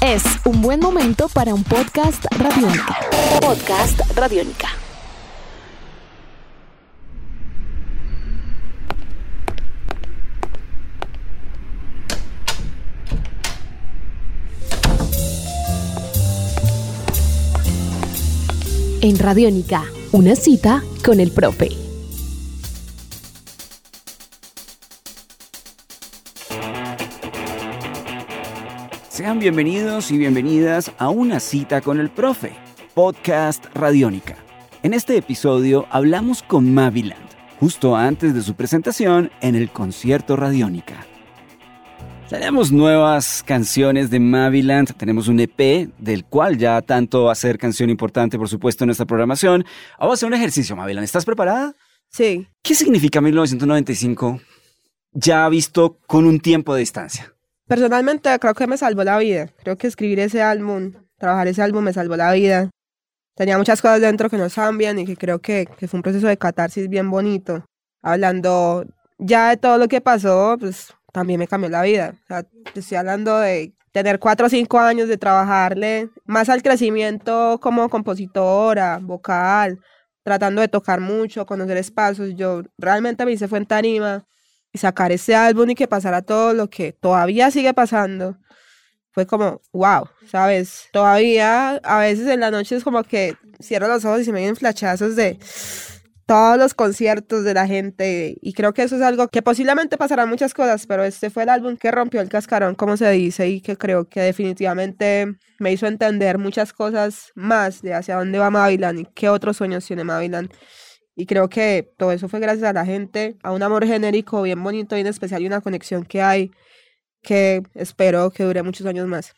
Es un buen momento para un podcast radiónica. Podcast radiónica. En Radiónica, una cita con el profe. Sean bienvenidos y bienvenidas a una cita con el profe, podcast Radiónica. En este episodio hablamos con Maviland, justo antes de su presentación en el concierto Radiónica. Tenemos nuevas canciones de Maviland, tenemos un EP del cual ya tanto va a ser canción importante, por supuesto, en nuestra programación. Vamos a hacer un ejercicio, Maviland. ¿Estás preparada? Sí. ¿Qué significa 1995 ya visto con un tiempo de distancia? Personalmente creo que me salvó la vida. Creo que escribir ese álbum, trabajar ese álbum me salvó la vida. Tenía muchas cosas dentro que no bien y que creo que, que fue un proceso de catarsis bien bonito. Hablando ya de todo lo que pasó, pues también me cambió la vida. O sea, estoy hablando de tener cuatro o cinco años de trabajarle más al crecimiento como compositora, vocal, tratando de tocar mucho, conocer espacios. Yo realmente me hice fue en tarima sacar ese álbum y que pasara todo lo que todavía sigue pasando, fue como, wow, ¿sabes? Todavía a veces en la noche es como que cierro los ojos y se me vienen flachazos de todos los conciertos de la gente y creo que eso es algo que posiblemente pasarán muchas cosas, pero este fue el álbum que rompió el cascarón, como se dice, y que creo que definitivamente me hizo entender muchas cosas más de hacia dónde va Mavilan y qué otros sueños tiene Mavilan. Y creo que todo eso fue gracias a la gente, a un amor genérico bien bonito, bien especial y una conexión que hay que espero que dure muchos años más.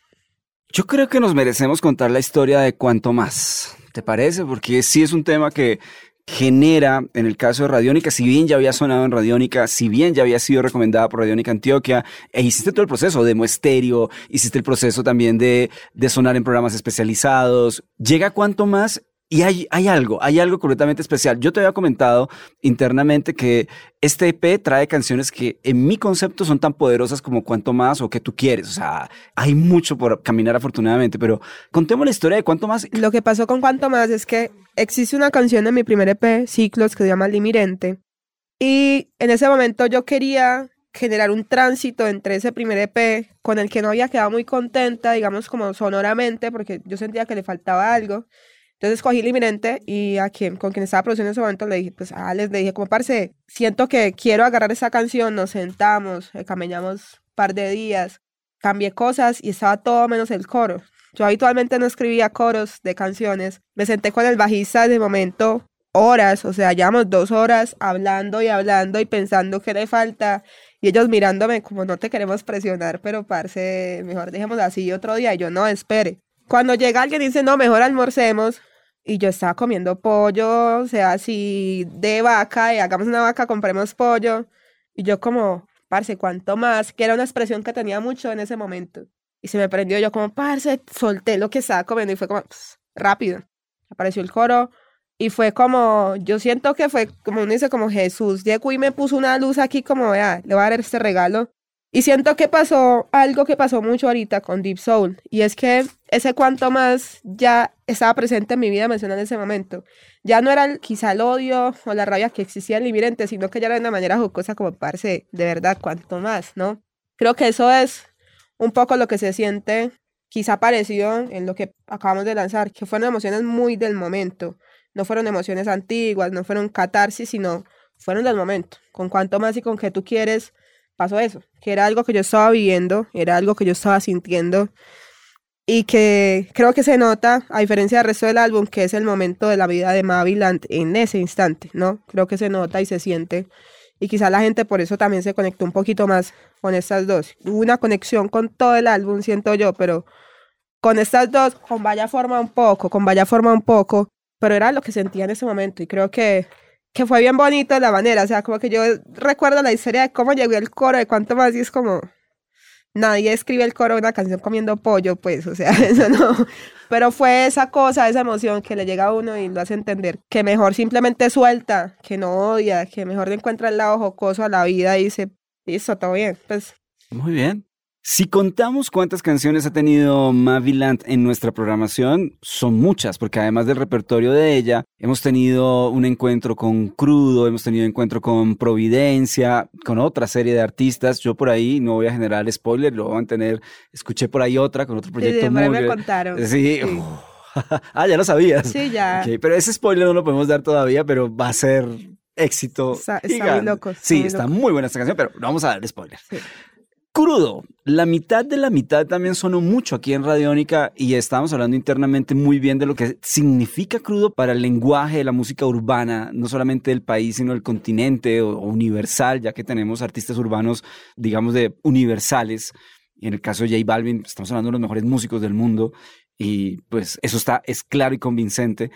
Yo creo que nos merecemos contar la historia de cuánto más. ¿Te parece? Porque sí es un tema que genera, en el caso de Radiónica, si bien ya había sonado en Radiónica, si bien ya había sido recomendada por Radiónica Antioquia, e hiciste todo el proceso de estéreo, hiciste el proceso también de, de sonar en programas especializados, llega cuánto más y hay, hay algo, hay algo completamente especial. Yo te había comentado internamente que este EP trae canciones que en mi concepto son tan poderosas como cuanto más o que tú quieres. O sea, hay mucho por caminar afortunadamente, pero contemos la historia de cuánto más. Lo que pasó con cuanto más es que existe una canción en mi primer EP, Ciclos, que se llama Limirente. Y en ese momento yo quería generar un tránsito entre ese primer EP con el que no había quedado muy contenta, digamos como sonoramente, porque yo sentía que le faltaba algo. Entonces cogí el inminente y a quien, con quien estaba produciendo en ese momento le dije, pues a Alex le dije, como parce, siento que quiero agarrar esa canción, nos sentamos, eh, caminamos un par de días, cambié cosas y estaba todo menos el coro. Yo habitualmente no escribía coros de canciones. Me senté con el bajista de momento horas, o sea, llevamos dos horas hablando y hablando y pensando qué le falta. Y ellos mirándome como no te queremos presionar, pero parce, mejor dejemos así otro día. Y yo no, espere. Cuando llega alguien dice, no, mejor almorcemos, y yo estaba comiendo pollo, o sea, así de vaca, y hagamos una vaca, compremos pollo, y yo como, parce, ¿cuánto más? Que era una expresión que tenía mucho en ese momento. Y se me prendió yo como, parce, solté lo que estaba comiendo y fue como, rápido. Apareció el coro y fue como, yo siento que fue como uno dice, como Jesús llegó y me puso una luz aquí como, vea, le voy a dar este regalo y siento que pasó algo que pasó mucho ahorita con Deep Soul, y es que ese cuanto más ya estaba presente en mi vida mencionando en ese momento. Ya no era quizá el odio o la rabia que existía en Limirente, sino que ya era de una manera jocosa como parece de verdad cuanto más, ¿no? Creo que eso es un poco lo que se siente quizá parecido en lo que acabamos de lanzar, que fueron emociones muy del momento, no fueron emociones antiguas, no fueron catarsis, sino fueron del momento, con cuanto más y con que tú quieres pasó eso, que era algo que yo estaba viviendo, era algo que yo estaba sintiendo y que creo que se nota, a diferencia del resto del álbum, que es el momento de la vida de Maviland en ese instante, ¿no? Creo que se nota y se siente. Y quizá la gente por eso también se conectó un poquito más con estas dos. Hubo una conexión con todo el álbum, siento yo, pero con estas dos, con Vaya Forma un poco, con Vaya Forma un poco, pero era lo que sentía en ese momento. Y creo que que fue bien bonito la manera, o sea, como que yo recuerdo la historia de cómo llegó el coro, de cuánto más, y es como, nadie escribe el coro de una canción comiendo pollo, pues, o sea, eso no, pero fue esa cosa, esa emoción que le llega a uno y lo hace entender que mejor simplemente suelta, que no odia, que mejor le encuentra el lado jocoso a la vida y dice, listo, todo bien, pues. Muy bien. Si contamos cuántas canciones ha tenido Maviland en nuestra programación, son muchas, porque además del repertorio de ella, hemos tenido un encuentro con Crudo, hemos tenido encuentro con Providencia, con otra serie de artistas. Yo por ahí no voy a generar spoiler, lo van a tener. Escuché por ahí otra con otro proyecto Sí, muy me contaron. Sí. Sí. ah, ya lo sabías. Sí, ya. Pero ese spoiler no lo podemos dar todavía, pero va a ser éxito. Está- está muy loco, está Sí, muy está loco. muy buena esta canción, pero no vamos a dar spoiler. Sí. Crudo, la mitad de la mitad también sonó mucho aquí en Radiónica y estábamos hablando internamente muy bien de lo que significa crudo para el lenguaje de la música urbana, no solamente del país, sino del continente o, universal, ya que tenemos artistas urbanos, digamos, de universales. Y en el caso de J Balvin, estamos hablando de los mejores músicos del mundo y pues eso está, es claro y convincente.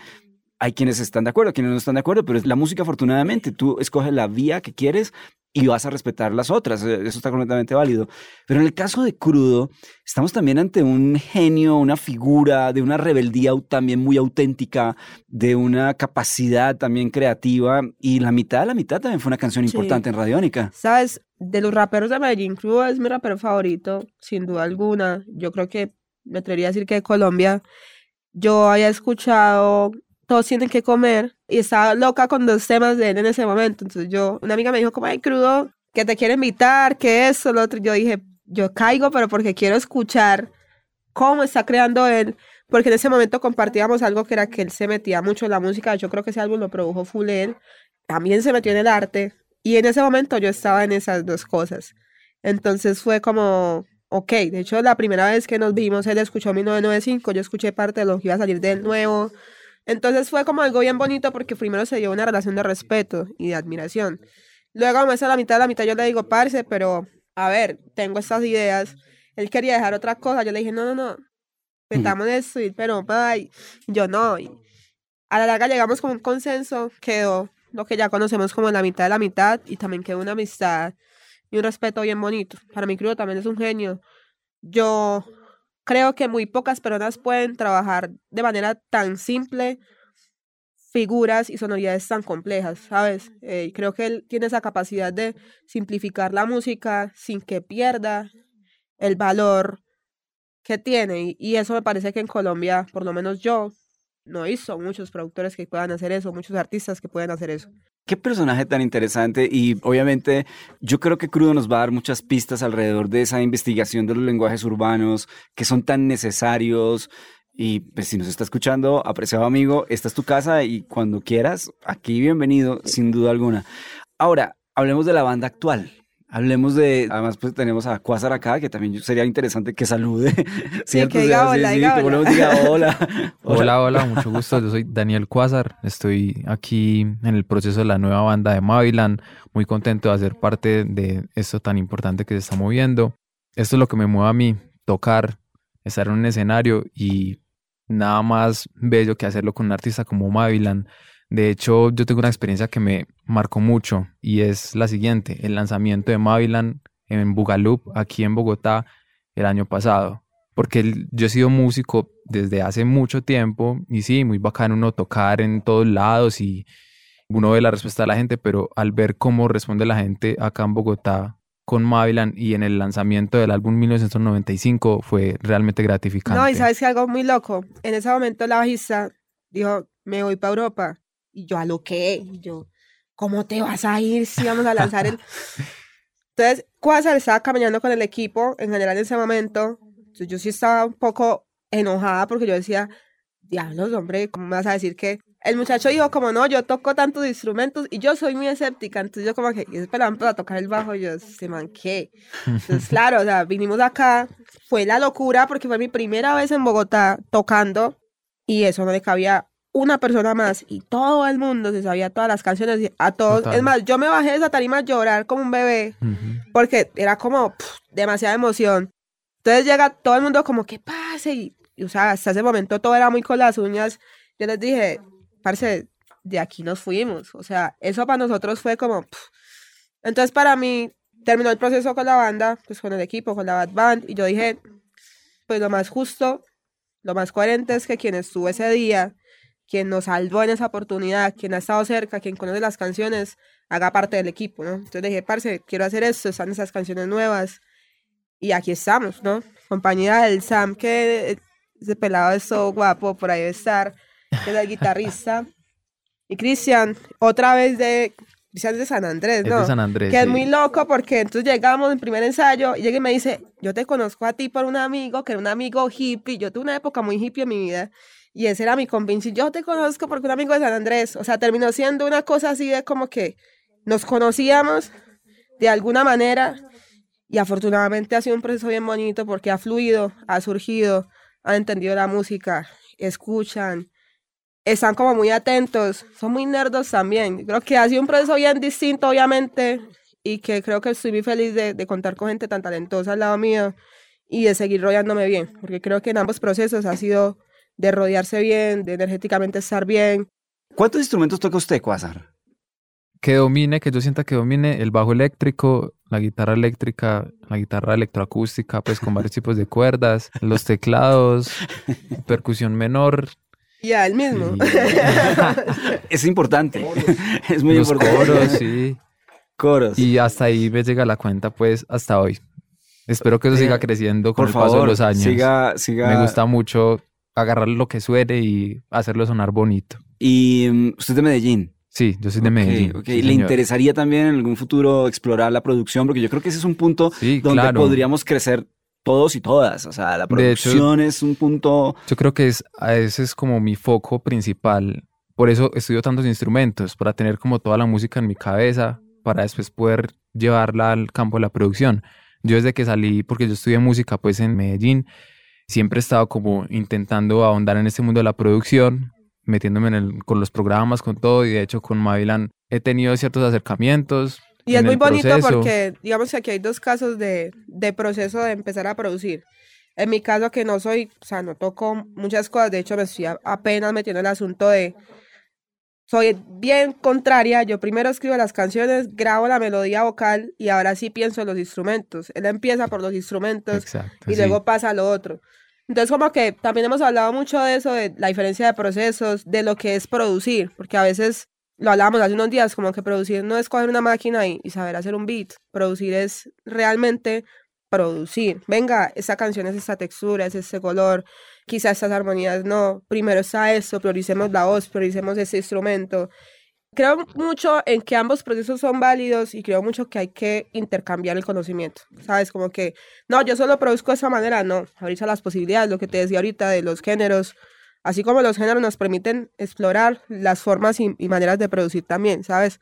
Hay quienes están de acuerdo, quienes no están de acuerdo, pero es la música afortunadamente, tú escoges la vía que quieres y vas a respetar las otras. eh, Eso está completamente válido. Pero en el caso de Crudo, estamos también ante un genio, una figura de una rebeldía también muy auténtica, de una capacidad también creativa. Y la mitad de la mitad también fue una canción Sí. importante en Radiónica. ¿Sabes? De los raperos de Medellín, Crudo es mi rapero favorito, sin duda alguna. Yo creo que me atrevería a decir que de Colombia. Yo había escuchado Todos tienen que comer y estaba loca con dos temas de él en ese momento. Entonces yo, una amiga me dijo como, ay, Crudo, que te quiere invitar, que eso, lo otro. Yo dije, yo caigo, pero porque quiero escuchar cómo está creando él. Porque en ese momento compartíamos algo que era que él se metía mucho en la música. Yo creo que ese álbum lo produjo full él. También se metió en el arte. Y en ese momento yo estaba en esas dos cosas. Entonces fue como, ok, de hecho la primera vez que nos vimos, él escuchó 1995, yo escuché parte de lo que iba a salir del nuevo. Entonces fue como algo bien bonito porque primero se dio una relación de respeto y de admiración. Luego, más a la mitad de la mitad, yo le digo, parce, pero a ver, tengo estas ideas. Él quería dejar otra cosa. Yo le dije, no, no, no, metamos esto, y- pero, ay, yo no. Y a la larga llegamos con un consenso, quedó lo que ya conocemos como la mitad de la mitad y también quedó una amistad y un respeto bien bonito. Para mí, Crudo también es un genio. Yo creo que muy pocas personas pueden trabajar de manera tan simple figuras y sonoridades tan complejas, ¿sabes? Eh, creo que él tiene esa capacidad de simplificar la música sin que pierda el valor que tiene. Y eso me parece que en Colombia, por lo menos yo, no visto muchos productores que puedan hacer eso, muchos artistas que puedan hacer eso. Qué personaje tan interesante y obviamente yo creo que Crudo nos va a dar muchas pistas alrededor de esa investigación de los lenguajes urbanos que son tan necesarios y pues si nos está escuchando, apreciado amigo, esta es tu casa y cuando quieras, aquí bienvenido, sin duda alguna. Ahora, hablemos de la banda actual. Hablemos de, además pues tenemos a Quasar acá, que también sería interesante que salude, ¿cierto? que diga O sea, hola, sí, diga lo hola. diga hola. Hola, hola, mucho gusto. Yo soy Daniel Cuázar. Estoy aquí en el proceso de la nueva banda de Mavilan. Muy contento de hacer parte de esto tan importante que se está moviendo. Esto es lo que me mueve a mí, tocar, estar en un escenario y nada más bello que hacerlo con un artista como Mavilan. De hecho, yo tengo una experiencia que me marcó mucho y es la siguiente, el lanzamiento de Mavilan en Bugaloop, aquí en Bogotá, el año pasado porque yo he sido músico desde hace mucho tiempo y sí, muy bacano uno tocar en todos lados y uno ve la respuesta de la gente, pero al ver cómo responde la gente acá en Bogotá con Mavilan y en el lanzamiento del álbum 1995 fue realmente gratificante. No, y sabes que algo muy loco. En ese momento la bajista dijo, me voy para Europa. Y yo, ¿a lo qué? Y yo, ¿cómo te vas a ir si vamos a lanzar el...? Entonces, Quasar estaba caminando con el equipo, en general en ese momento. Entonces, yo sí estaba un poco enojada porque yo decía, diablos, hombre, ¿cómo me vas a decir que...? El muchacho dijo como, no, yo toco tantos instrumentos y yo soy muy escéptica. Entonces yo como que, y esperaban para tocar el bajo y yo, se man, ¿qué? Entonces, claro, o sea, vinimos acá, fue la locura porque fue mi primera vez en Bogotá tocando y eso no le cabía una persona más y todo el mundo se sabía todas las canciones, a todos. Total. Es más, yo me bajé de esa tarima a llorar como un bebé Ujú. porque era como pff, demasiada emoción. Entonces llega todo el mundo como, ¿qué pase? Y, y, o sea, hasta ese momento todo era muy con las uñas. Yo les dije, parce, de aquí nos fuimos. O sea, eso para nosotros fue como... pff. Entonces para mí terminó el proceso con la banda, pues con el equipo, con la Bad Band, y yo dije, pues lo más justo, lo más coherente es que quien estuvo ese día, quien nos salvó en esa oportunidad, quien ha estado cerca, quien conoce las canciones, haga parte del equipo, ¿no? Entonces dije, parce, quiero hacer esto, están esas canciones nuevas. Y aquí estamos, ¿no? Compañía del Sam, que ese pelado es todo guapo, por ahí debe estar, que es el guitarrista. Y Cristian, otra vez de Cristian de San Andrés, Es ¿no? de San Andrés. que es sí. muy loco porque entonces llegamos en primer ensayo y llega y me dice, yo te conozco a ti por un amigo, que era un amigo hippie, yo tuve una época muy hippie en mi vida y ese era mi convinci, yo te conozco porque un amigo de San Andrés, o sea, terminó siendo una cosa así de como que nos conocíamos de alguna manera y afortunadamente ha sido un proceso bien bonito porque ha fluido, ha surgido, han entendido la música, escuchan, están como muy atentos, son muy nerdos también. Creo que ha sido un proceso bien distinto, obviamente, y que creo que estoy muy feliz de, de contar con gente tan talentosa al lado mío y de seguir rodeándome bien, porque creo que en ambos procesos ha sido de rodearse bien, de energéticamente estar bien. ¿Cuántos instrumentos toca usted, Quasar? Que domine, que yo sienta que domine el bajo eléctrico, la guitarra eléctrica, la guitarra electroacústica, pues con varios tipos de cuerdas, los teclados, percusión menor, Ya, el mismo. y Es importante. es muy los importante. coros, sí. Coros. Y hasta ahí me llega la cuenta, pues, hasta hoy. Espero que eso siga creciendo con Por el paso de favor, los años. siga, siga. Me gusta mucho agarrar lo que suene y hacerlo sonar bonito. Y mm, usted es de Medellín. Sí, yo soy de Ok, Medellín. ok. sí, ¿Le señor. interesaría también en algún futuro explorar la producción? Porque yo creo que ese es un punto Sí, donde claro. podríamos crecer todos y todas. O sea, la De hecho- producción es un punto. Yo creo que es, a ese es como mi foco principal. Por eso estudio tantos instrumentos, para tener como toda la música en mi cabeza, para después poder llevarla al campo de la producción. Yo desde que salí, porque yo estudié música pues en Medellín, siempre he estado como intentando ahondar en este mundo de la producción, metiéndome en el- con los programas, con todo, y de hecho con Mavilan he tenido ciertos acercamientos. Y es muy bonito proceso. porque, digamos que aquí hay dos casos de, de proceso de empezar a producir. En mi caso, que no soy, o sea, no toco muchas cosas, de hecho, me estoy apenas metiendo en el asunto de. Soy bien contraria, yo primero escribo las canciones, grabo la melodía vocal y ahora sí pienso en los instrumentos. Él empieza por los instrumentos Exacto, y sí. luego pasa a lo otro. Entonces, como que también hemos hablado mucho de eso, de la diferencia de procesos, de lo que es producir, porque a veces lo hablábamos hace unos días, como que producir no es coger una máquina y, y saber hacer un beat, producir es realmente producir. Venga, esta canción es esta textura, es este color, quizá estas armonías no, primero está esto, prioricemos la voz, prioricemos este instrumento. Creo mucho en que ambos procesos son válidos y creo mucho que hay que intercambiar el conocimiento, ¿sabes? Como que, no, yo solo produzco de esa manera, no, ahorita las posibilidades, lo que te decía ahorita de los géneros, así como los géneros nos permiten explorar las formas y, y maneras de producir también, ¿sabes?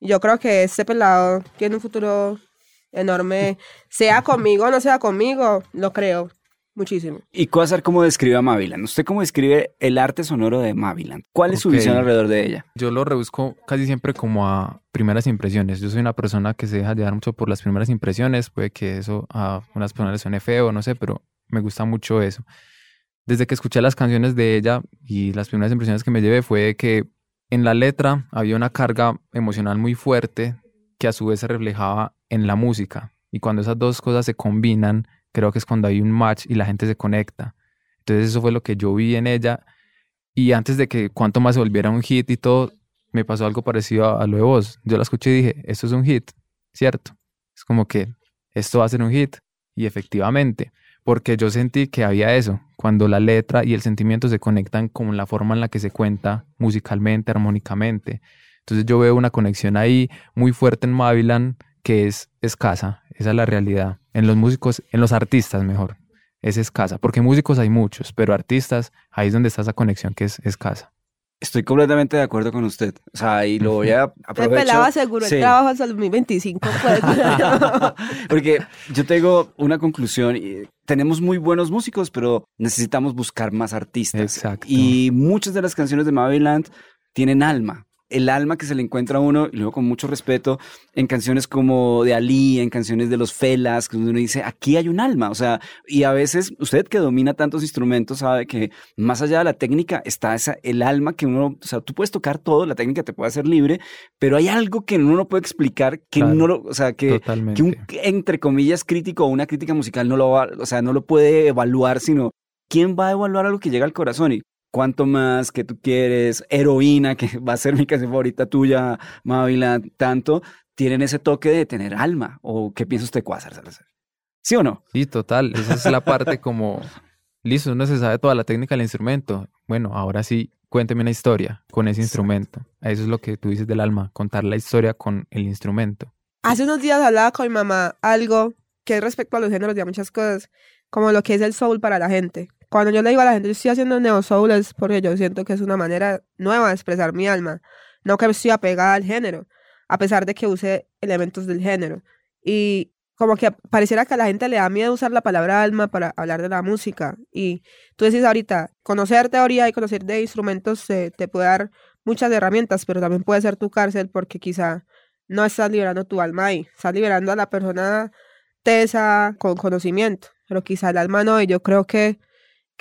Yo creo que este pelado tiene un futuro enorme, sea conmigo o no sea conmigo, lo creo muchísimo. ¿Y Quasar cómo describe a Maviland? ¿Usted cómo describe el arte sonoro de Maviland? ¿Cuál es su visión alrededor de ella? Yo lo rebusco casi siempre como a primeras impresiones. Yo soy una persona que se deja llevar mucho por las primeras impresiones. Puede que eso a unas personas les suene feo, no sé, pero me gusta mucho eso. Desde que escuché las canciones de ella y las primeras impresiones que me llevé fue que en la letra había una carga emocional muy fuerte que a su vez se reflejaba en la música. Y cuando esas dos cosas se combinan, creo que es cuando hay un match y la gente se conecta. Entonces eso fue lo que yo vi en ella. Y antes de que Cuanto Más se volviera un hit y todo, me pasó algo parecido a, a lo de vos. Yo la escuché y dije, esto es un hit, ¿cierto? Es como que esto va a ser un hit. Y efectivamente, porque yo sentí que había eso, cuando la letra y el sentimiento se conectan con la forma en la que se cuenta musicalmente, armónicamente. Entonces yo veo una conexión ahí muy fuerte en Mavilan que es escasa, esa es la realidad. En los músicos, en los artistas mejor, es escasa, porque músicos hay muchos, pero artistas, ahí es donde está esa conexión que es escasa. Estoy completamente de acuerdo con usted. O sea, y lo voy a Te aprovechar. pelaba seguro Sí. el trabajo hasta el 2025, pues. Porque yo tengo una conclusión. Tenemos muy buenos músicos, pero necesitamos buscar más artistas. Exacto. Y muchas de las canciones de Maviland tienen alma. El alma que se le encuentra a uno, y luego con mucho respeto, en canciones como de Ali, en canciones de los Felas, donde uno dice, aquí hay un alma. O sea, y a veces usted que domina tantos instrumentos sabe que más allá de la técnica está esa, el alma que uno, o sea, tú puedes tocar todo, la técnica te puede hacer libre, pero hay algo que uno no puede explicar, que Claro. no lo, o sea, que, que un, entre comillas, crítico o una crítica musical no lo va, o sea, no lo puede evaluar, sino quién va a evaluar algo que llega al corazón y cuánto más que tú quieres, heroína, que va a ser mi canción favorita tuya, Mávila, tanto, tienen ese toque de tener alma. ¿O qué piensa usted, Quasar Salazar? ¿Sí o no? Sí, total. Esa es la parte como, listo, uno se sabe toda la técnica del instrumento. Bueno, ahora sí, cuénteme una historia con ese instrumento. Eso es lo que tú dices del alma, contar la historia con el instrumento. Hace unos días hablaba con mi mamá algo que es respecto a los géneros y a muchas cosas, como lo que es el soul para la gente. Cuando yo le digo a la gente, yo estoy haciendo neo soul es porque yo siento que es una manera nueva de expresar mi alma, no que estoy apegada al género, a pesar de que use elementos del género. Y como que pareciera que a la gente le da miedo usar la palabra alma para hablar de la música. Y tú decís ahorita, conocer teoría y conocer de instrumentos te puede dar muchas herramientas, pero también puede ser tu cárcel porque quizá no estás liberando tu alma ahí, estás liberando a la persona tesa con conocimiento, pero quizá el alma no. Y yo creo que,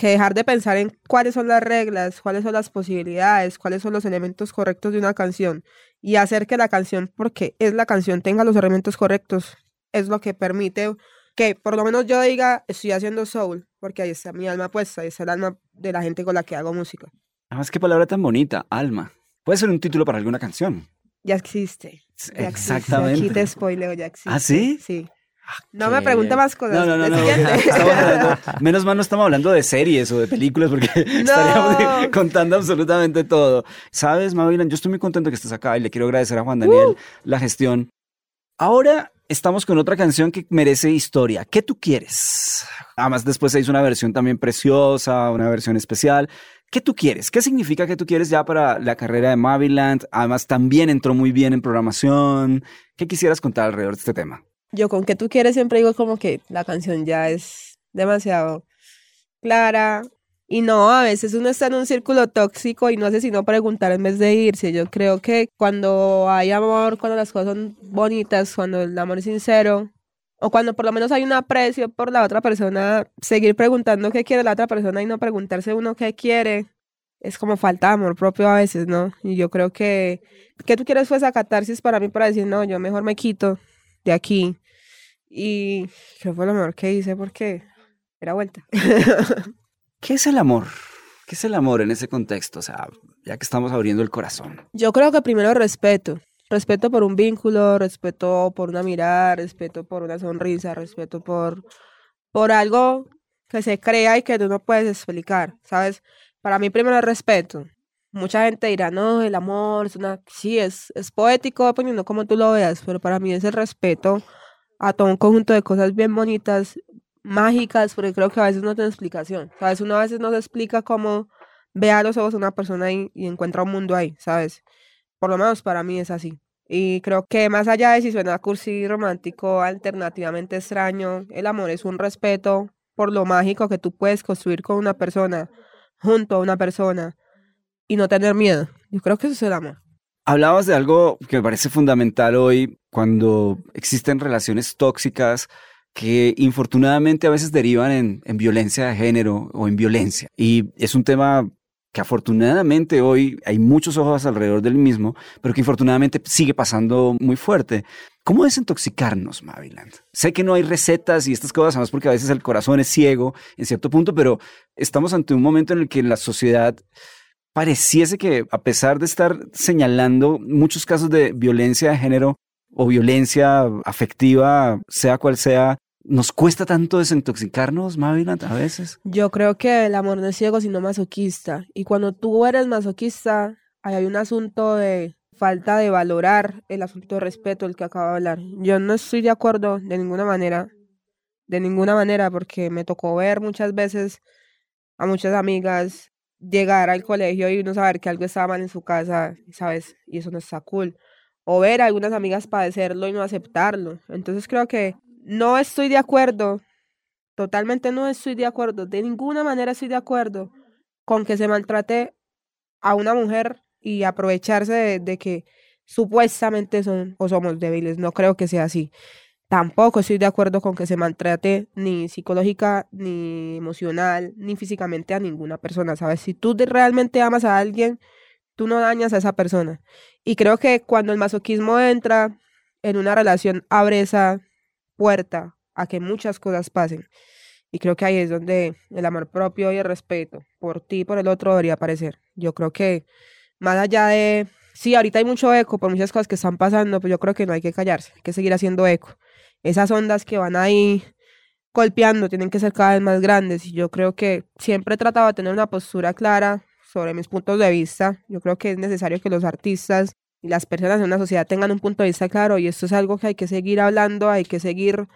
que dejar de pensar en cuáles son las reglas, cuáles son las posibilidades, cuáles son los elementos correctos de una canción y hacer que la canción, porque es la canción, tenga los elementos correctos es lo que permite que por lo menos yo diga, estoy haciendo soul, porque ahí está mi alma puesta, ahí está el alma de la gente con la que hago música. Además, qué palabra tan bonita, alma. Puede ser un título para alguna canción. Ya existe. Exactamente. Aquí te spoileo, ya existe. ¿Ah, sí? Sí. No me pregunte más cosas. No, no, no. no. menos mal no estamos hablando de series o de películas porque estaríamos contando absolutamente todo. Sabes, Mavilan, yo estoy muy contento que estés acá y le quiero agradecer a Juan Daniel uh. la gestión. Ahora estamos con otra canción que merece historia. ¿Qué tú quieres? Además, después se hizo una versión también preciosa, una versión especial. ¿Qué tú quieres? ¿Qué significa que tú quieres ya para la carrera de Maviland? Además, también entró muy bien en programación. ¿Qué quisieras contar alrededor de este tema? Yo con ¿Qué tú quieres siempre digo como que la canción ya es demasiado clara, y no, a veces uno está en un círculo tóxico y no hace sino preguntar en vez de irse. Yo creo que cuando hay amor, cuando las cosas son bonitas, cuando el amor es sincero, o cuando por lo menos hay un aprecio por la otra persona, seguir preguntando qué quiere la otra persona y no preguntarse uno qué quiere, es como falta de amor propio a veces, ¿no? Y yo creo que, que tú quieres fue esa catarsis para mí para decir, no, yo mejor me quito de aquí. Y creo que fue lo mejor que hice porque era vuelta. ¿Qué es el amor? ¿Qué es el amor en ese contexto? O sea, ya que estamos abriendo el corazón. Yo creo que primero respeto. Respeto por un vínculo, respeto por una mirada, respeto por una sonrisa, respeto por, por algo que se crea y que tú no puedes explicar, ¿sabes? Para mí primero el respeto. Mucha gente dirá, no, el amor es una... Sí, es, es poético dependiendo cómo tú lo veas, pero para mí es el respeto a todo un conjunto de cosas bien bonitas, mágicas, porque creo que a veces no tiene explicación. ¿Sabes? Uno a veces no se explica cómo ve a los ojos a una persona ahí y encuentra un mundo ahí, ¿sabes? Por lo menos para mí es así. Y creo que más allá de si suena cursi, romántico, alternativamente extraño, el amor es un respeto por lo mágico que tú puedes construir con una persona, junto a una persona, y no tener miedo. Yo creo que eso es el amor. Hablabas de algo que me parece fundamental hoy, cuando existen relaciones tóxicas, que infortunadamente a veces derivan en, en, violencia de género o en violencia. Y es un tema que afortunadamente hoy hay muchos ojos alrededor del mismo, pero que infortunadamente sigue pasando muy fuerte. ¿Cómo desintoxicarnos, Maviland? Sé que no hay recetas y estas cosas, además porque a veces el corazón es ciego en cierto punto, pero estamos ante un momento en el que la sociedad pareciese que a pesar de estar señalando muchos casos de violencia de género, o violencia afectiva, sea cual sea, ¿nos cuesta tanto desintoxicarnos, Maviland, a veces? Yo creo que el amor no es ciego, sino masoquista. Y cuando tú eres masoquista, hay un asunto de falta de valorar el asunto de respeto, el que acabo de hablar. Yo no estoy de acuerdo de ninguna manera, de ninguna manera, porque me tocó ver muchas veces a muchas amigas llegar al colegio y no saber que algo estaba mal en su casa, ¿sabes? Y eso no está cool o ver a algunas amigas padecerlo y no aceptarlo. Entonces creo que no estoy de acuerdo, totalmente no estoy de acuerdo, de ninguna manera estoy de acuerdo con que se maltrate a una mujer y aprovecharse de, que supuestamente son o somos débiles. No creo que sea así. Tampoco estoy de acuerdo con que se maltrate ni psicológica, ni emocional, ni físicamente a ninguna persona, ¿sabes? Si tú realmente amas a alguien, tú no dañas a esa persona. Y creo que cuando el masoquismo entra en una relación, abre esa puerta a que muchas cosas pasen. Y creo que ahí es donde el amor propio y el respeto por ti y por el otro debería aparecer. Yo creo que más allá de, sí, ahorita hay mucho eco por muchas cosas que están pasando, pero yo creo que no hay que callarse, hay que seguir haciendo eco. Esas ondas que van ahí golpeando, tienen que ser cada vez más grandes. Y yo creo que siempre he tratado de tener una postura clara sobre mis puntos de vista. Yo creo que es necesario que los artistas y las personas en una sociedad tengan un punto de vista claro y esto es algo que hay que seguir hablando, hay que seguir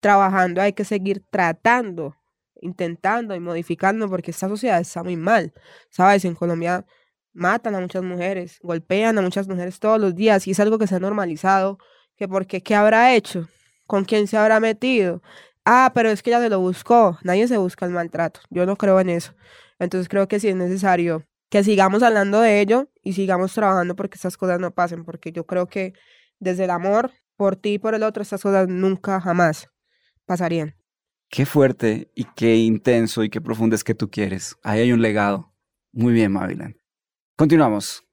trabajando, hay que seguir tratando, intentando y modificando porque esta sociedad está muy mal. Sabes, en Colombia matan a muchas mujeres, golpean a muchas mujeres todos los días y es algo que se ha normalizado, que porque qué habrá hecho, con quién se habrá metido. Ah, pero es que ella se lo buscó. Nadie se busca el maltrato. Yo no creo en eso. Entonces creo que sí es necesario que sigamos hablando de ello y sigamos trabajando porque estas cosas no pasen, porque yo creo que desde el amor por ti y por el otro, estas cosas nunca jamás pasarían. Qué fuerte y qué intenso y qué profundo es que tú quieres. Ahí hay un legado. Muy bien, Mavilan. Continuamos.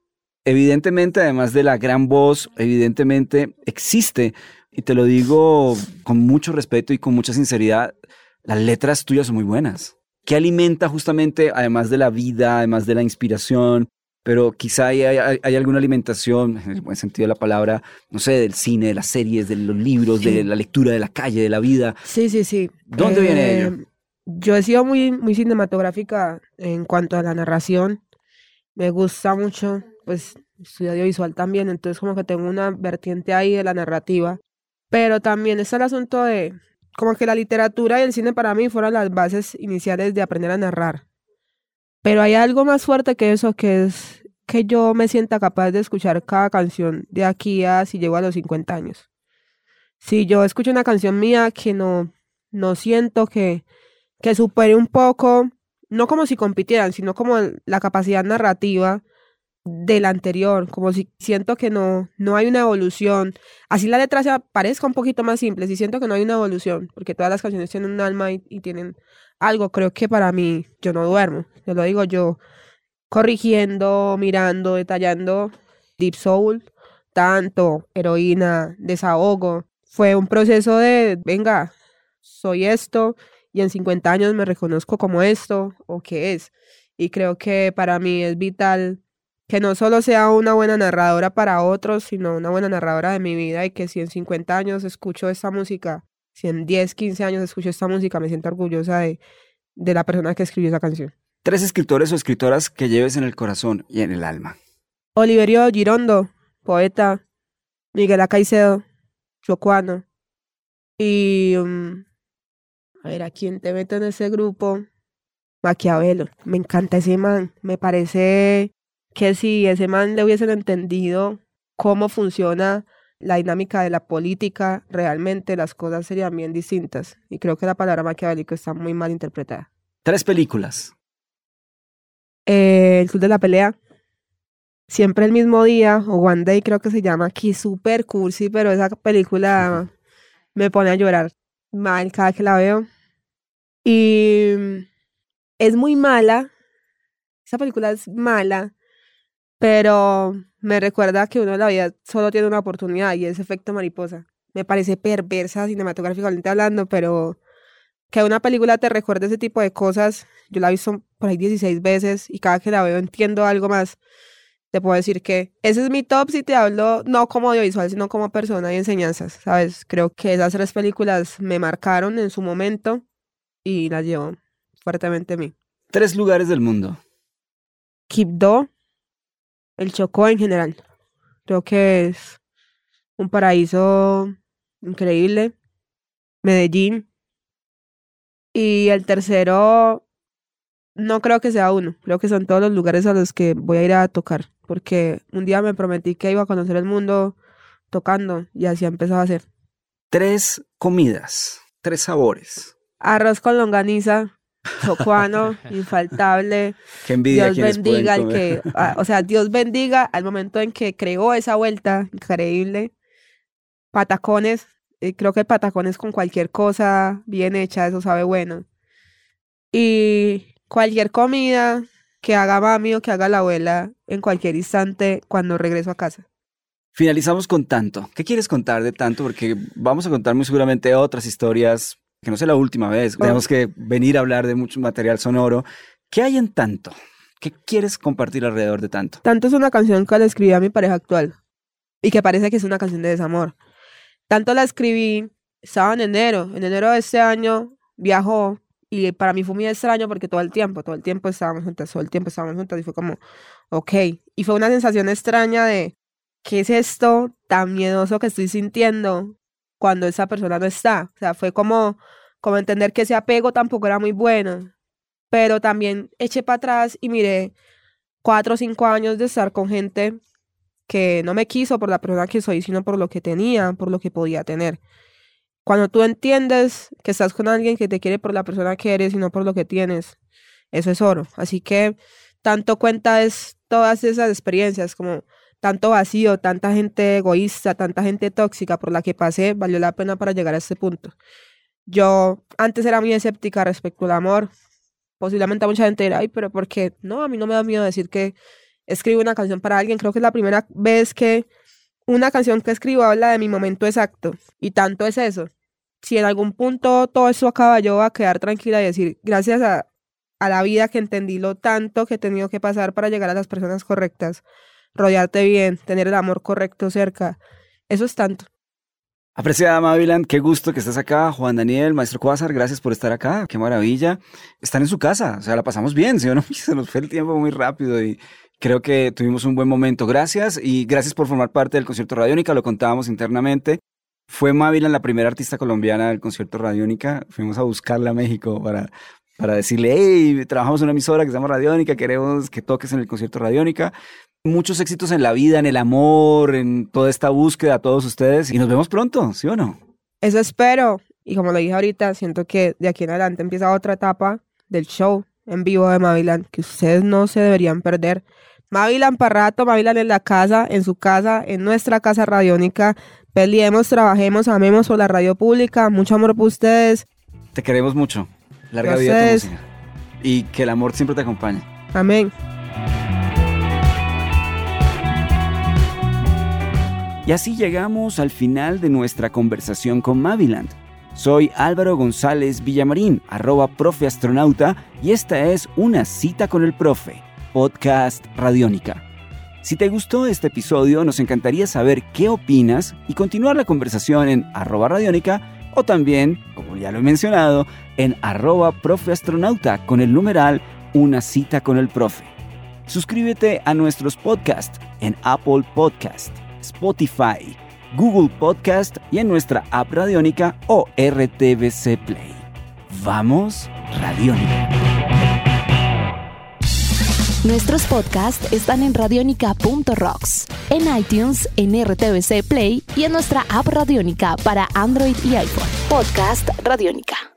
Evidentemente, además de la gran voz, evidentemente existe, y te lo digo con mucho respeto y con mucha sinceridad, las letras tuyas son muy buenas. ¿Qué alimenta justamente, además de la vida, además de la inspiración? Pero quizá hay, hay, alguna alimentación, en el buen sentido de la palabra, no sé, del cine, de las series, de los libros, de la lectura de la calle, de la vida. Sí, sí, sí. ¿Dónde viene ello? Eh, yo he sido muy, muy cinematográfica en cuanto a la narración. Me gusta mucho, pues estudio audiovisual también, entonces como que tengo una vertiente ahí de la narrativa. Pero también está el asunto de, como que la literatura y el cine para mí fueron las bases iniciales de aprender a narrar. Pero hay algo más fuerte que eso, que es que yo me sienta capaz de escuchar cada canción de aquí a si llego a los 50 años. Si yo escucho una canción mía que no, no siento que, que supere un poco, no como si compitieran, sino como la capacidad narrativa del anterior, como si siento que no, no hay una evolución. Así la letra se parezca un poquito más simple, si siento que no hay una evolución, porque todas las canciones tienen un alma y, tienen algo, creo que para mí yo no duermo, yo lo digo yo, corrigiendo, mirando, detallando Deep Soul, tanto, heroína, desahogo. Fue un proceso de, venga, soy esto y en 50 años me reconozco como esto o qué es. Y creo que para mí es vital que no solo sea una buena narradora para otros, sino una buena narradora de mi vida y que si en 50 años escucho esta música, si en 10, 15 años escucho esta música, me siento orgullosa de, de la persona que escribió esa canción. Tres escritores o escritoras que lleves en el corazón y en el alma. Oliverio Girondo, poeta, Miguel Acaicedo, chocuano, y... Um, a ver, ¿a quién te meto en ese grupo? Maquiavelo. Me encanta ese man. Me parece que si ese man le hubiesen entendido cómo funciona la dinámica de la política, realmente las cosas serían bien distintas. Y creo que la palabra maquiavélico está muy mal interpretada. Tres películas. Eh, el Club de la Pelea. Siempre el mismo día, o One Day creo que se llama aquí, super cursi, pero esa película me pone a llorar mal cada que la veo. Y es muy mala. Esa película es mala, pero me recuerda que uno de la vida solo tiene una oportunidad y es efecto mariposa. Me parece perversa cinematográficamente hablando, pero que una película te recuerde ese tipo de cosas, yo la he visto por ahí 16 veces y cada que la veo entiendo algo más. Te puedo decir que ese es mi top si te hablo no como audiovisual, sino como persona y enseñanzas, ¿sabes? Creo que esas tres películas me marcaron en su momento y las llevo fuertemente a mí. Tres lugares del mundo. Quibdó, el Chocó en general. Creo que es un paraíso increíble. Medellín. Y el tercero, no creo que sea uno. Creo que son todos los lugares a los que voy a ir a tocar. Porque un día me prometí que iba a conocer el mundo tocando y así ha empezado a hacer. Tres comidas, tres sabores. Arroz con longaniza, chocuano, infaltable. Que envidia Dios bendiga al que, o sea, Dios bendiga al momento en que creó esa vuelta increíble. Patacones, eh, creo que patacones con cualquier cosa bien hecha, eso sabe bueno. Y cualquier comida que haga mami o que haga la abuela en cualquier instante cuando regreso a casa. Finalizamos con tanto. ¿Qué quieres contar de tanto? Porque vamos a contar muy seguramente otras historias que no sea la última vez, tenemos que venir a hablar de mucho material sonoro. ¿Qué hay en tanto? ¿Qué quieres compartir alrededor de tanto? Tanto es una canción que la escribí a mi pareja actual y que parece que es una canción de desamor. Tanto la escribí estaba en enero. En enero de este año viajó y para mí fue muy extraño porque todo el tiempo, todo el tiempo estábamos juntas, todo el tiempo estábamos juntas y fue como, ok. Y fue una sensación extraña de, ¿qué es esto tan miedoso que estoy sintiendo cuando esa persona no está? O sea, fue como, como entender que ese apego tampoco era muy bueno. Pero también eché para atrás y miré cuatro o cinco años de estar con gente que no me quiso por la persona que soy, sino por lo que tenía, por lo que podía tener. Cuando tú entiendes que estás con alguien que te quiere por la persona que eres y no por lo que tienes, eso es oro. Así que tanto cuenta es todas esas experiencias, como tanto vacío, tanta gente egoísta, tanta gente tóxica por la que pasé, valió la pena para llegar a este punto. Yo antes era muy escéptica respecto al amor. Posiblemente mucha gente dirá, ay, pero ¿por qué? No, a mí no me da miedo decir que escribo una canción para alguien. Creo que es la primera vez que una canción que escribo habla de mi momento exacto. Y tanto es eso si en algún punto todo eso acaba, yo voy a quedar tranquila y decir, gracias a, a la vida que entendí lo tanto que he tenido que pasar para llegar a las personas correctas, rodearte bien, tener el amor correcto cerca, eso es tanto. Apreciada Maviland, qué gusto que estés acá. Juan Daniel, maestro Cuásar, gracias por estar acá. Qué maravilla. Están en su casa, o sea, la pasamos bien, ¿sí o no? Se nos fue el tiempo muy rápido y creo que tuvimos un buen momento. Gracias y gracias por formar parte del concierto Radiónica, lo contábamos internamente. Fue Mávila la primera artista colombiana del concierto Radiónica. Fuimos a buscarla a México para, para decirle, hey, trabajamos en una emisora que se llama Radiónica, queremos que toques en el concierto Radiónica. Muchos éxitos en la vida, en el amor, en toda esta búsqueda a todos ustedes. Y nos vemos pronto, ¿sí o no? Eso espero. Y como lo dije ahorita, siento que de aquí en adelante empieza otra etapa del show en vivo de Mavilan que ustedes no se deberían perder. Mavilan para rato, Mavilan en la casa, en su casa, en nuestra casa radiónica. Peleemos, trabajemos, amemos por la radio pública. Mucho amor por ustedes. Te queremos mucho. Larga vida a tu música. Y que el amor siempre te acompañe. Amén. Y así llegamos al final de nuestra conversación con Maviland. Soy Álvaro González Villamarín, arroba profe astronauta, y esta es Una cita con el profe, podcast Radiónica. Si te gustó este episodio, nos encantaría saber qué opinas y continuar la conversación en arroba radiónica o también, como ya lo he mencionado, en arroba profeastronauta con el numeral Una cita con el profe. Suscríbete a nuestros podcasts en Apple Podcast, Spotify, Google Podcast y en nuestra app Radiónica o RTBC Play. Vamos, Radiónica. Nuestros podcasts están en radionica.rocks, en iTunes, en RTVC Play y en nuestra app Radionica para Android y iPhone. Podcast Radionica.